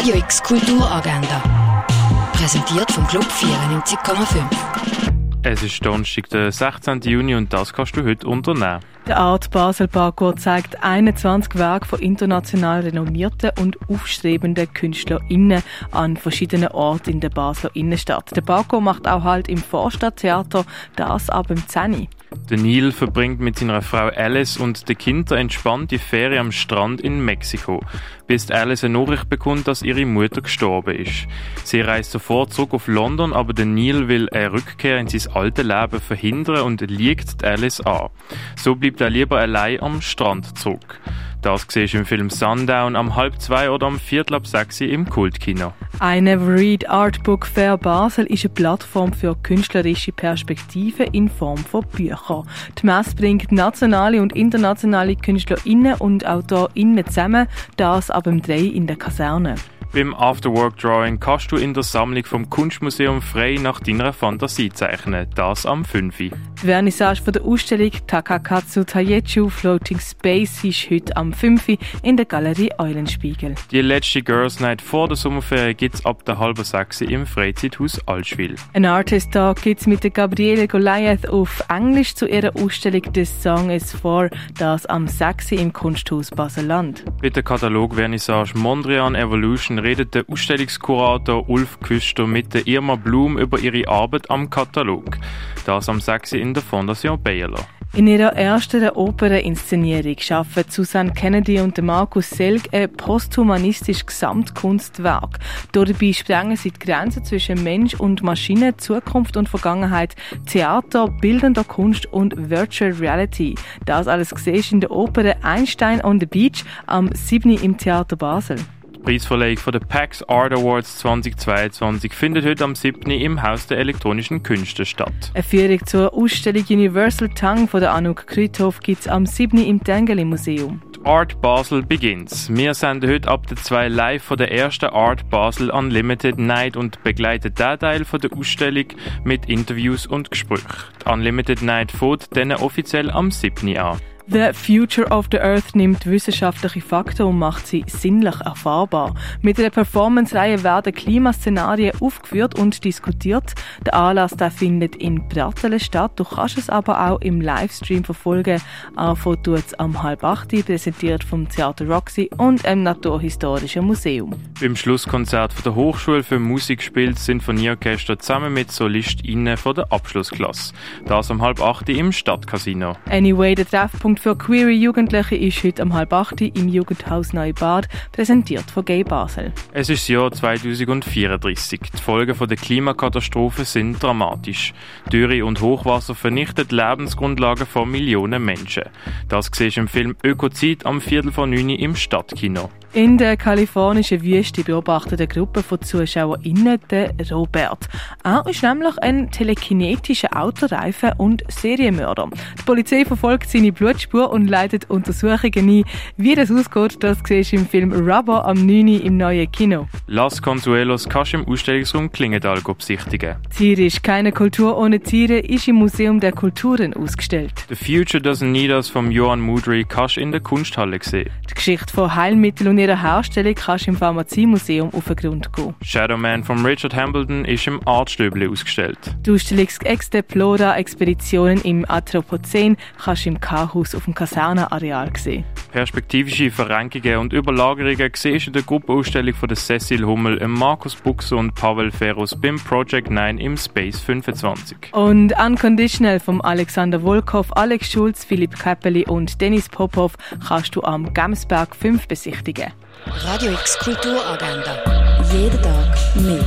Radio X Kulturagenda. Präsentiert vom Club 94,5. Es ist Donnerstag, der 16. Juni und das kannst du heute unternehmen. Der Art Basel Parkour zeigt 21 Werke von international renommierten und aufstrebenden KünstlerInnen an verschiedenen Orten in der Basler Innenstadt. Der Parkour macht auch halt im Vorstadttheater, das ab im 10. Der Neil verbringt mit seiner Frau Alice und den Kindern entspannt die Ferien am Strand in Mexiko, bis Alice eine Nachricht bekommt, dass ihre Mutter gestorben ist. Sie reist sofort zurück auf London, aber der Neil will eine Rückkehr in sein altes Leben verhindern und liegt Alice an. So bleibt er lieber allein am Strand zurück. Das siehst du im Film Sundown am halb zwei oder am viertel ab sechs im Kultkino. I Never Read Art Book Fair Basel ist eine Plattform für künstlerische Perspektiven in Form von Büchern. Die Messe bringt nationale und internationale KünstlerInnen und AutorInnen zusammen, das ab dem 3 in der Kaserne. Beim Afterwork Drawing kannst du in der Sammlung vom Kunstmuseum frei nach deiner Fantasie zeichnen. Das am 5. Die Vernissage von der Ausstellung Takakatsu Taiechu Floating Space ist heute am 5. in der Galerie Eulenspiegel. Die letzte Girls Night vor der Sommerferien gibt es ab der halben sechs im Freizeithaus Altschwil. Ein Artist Talk gibt es mit der Gabriele Goliath auf Englisch zu ihrer Ausstellung The Song is For, das am 6. im Kunsthaus Basel-Land. Mit der Katalog-Vernissage Mondrian Evolution redet der Ausstellungskurator Ulf Küster mit der Irma Blum über ihre Arbeit am Katalog. Das am 6. in der Fondation Bayerler. In ihrer ersten Opernainszenierung schaffen Susanne Kennedy und Markus Selg ein posthumanistisches Gesamtkunstwerk. Dabei sprengen sie die Grenzen zwischen Mensch und Maschine, Zukunft und Vergangenheit, Theater, bildender Kunst und Virtual Reality. Das alles siehst in der Oper Einstein on the Beach am 7. im Theater Basel. Preisverleihung von der PAX Art Awards 2022 findet heute am 7. im Haus der elektronischen Künste statt. Eine Führung zur Ausstellung Universal Tongue von der Anouk Krüthoff gibt es am 7. im Tengeli Museum. Die Art Basel beginnt. Wir senden heute ab der 2 live von der ersten Art Basel Unlimited Night und begleiten den Teil von der Ausstellung mit Interviews und Gesprächen. Die Unlimited Night fährt dann offiziell am 7. an. The Future of the Earth nimmt wissenschaftliche Fakten und macht sie sinnlich erfahrbar. Mit der Performance-Reihe werden Klimaszenarien aufgeführt und diskutiert. Der Anlass der findet in Brattelen statt. Du kannst es aber auch im Livestream verfolgen. AFO tut es am halb acht, präsentiert vom Theater Roxy und im Naturhistorischen Museum. Beim Schlusskonzert von der Hochschule für Musik spielt das Sinfonieorchester zusammen mit SolistInnen von der Abschlussklasse. Das am halb acht im Stadtcasino. Anyway, der Treffpunkt für queere Jugendliche ist heute um halb acht im Jugendhaus Neubad, präsentiert von Gay Basel. Es ist das Jahr 2034. Die Folgen der Klimakatastrophe sind dramatisch. Dürre und Hochwasser vernichten die Lebensgrundlagen von Millionen Menschen. Das siehst du im Film Ökozid am Viertel von neun im Stadtkino. In der kalifornischen Wüste beobachtet eine Gruppe von ZuschauerInnen den Robert. Er ist nämlich ein telekinetischer Autoreifen und Serienmörder. Die Polizei verfolgt seine Blutspur und leitet Untersuchungen ein. Wie das ausgeht, das siehst du im Film Rubber am 9. im neuen Kino. Las Consuelos kannst du im Ausstellungsraum Klingenthal besichtigen. Tiere ist keine Kultur ohne Tiere ist im Museum der Kulturen ausgestellt. The Future Doesn't Need Us von Johan Mudry kannst du in der Kunsthalle sehen. Die Geschichte von Heilmitteln und ihrer Herstellung kannst du im Pharmaziemuseum auf den Grund gehen. Shadow Man von Richard Hambledon ist im Artstöbli ausgestellt. Die Ausstellung Exteplora Expeditionen im Anthropozän kannst du im K-Haus auf dem Kasernenareal sehen. Perspektivische Verrenkungen und Überlagerungen siehst du in der Gruppenausstellung von der Cecil Hummel, Markus Buxer und Pavel Ferus beim Project 9 im Space 25. Und Unconditional von Alexander Volkov, Alex Schulz, Philipp Käppeli und Dennis Popov kannst du am Gamsberg 5 besichtigen. Radio X Kulturagenda. Jeden Tag mehr.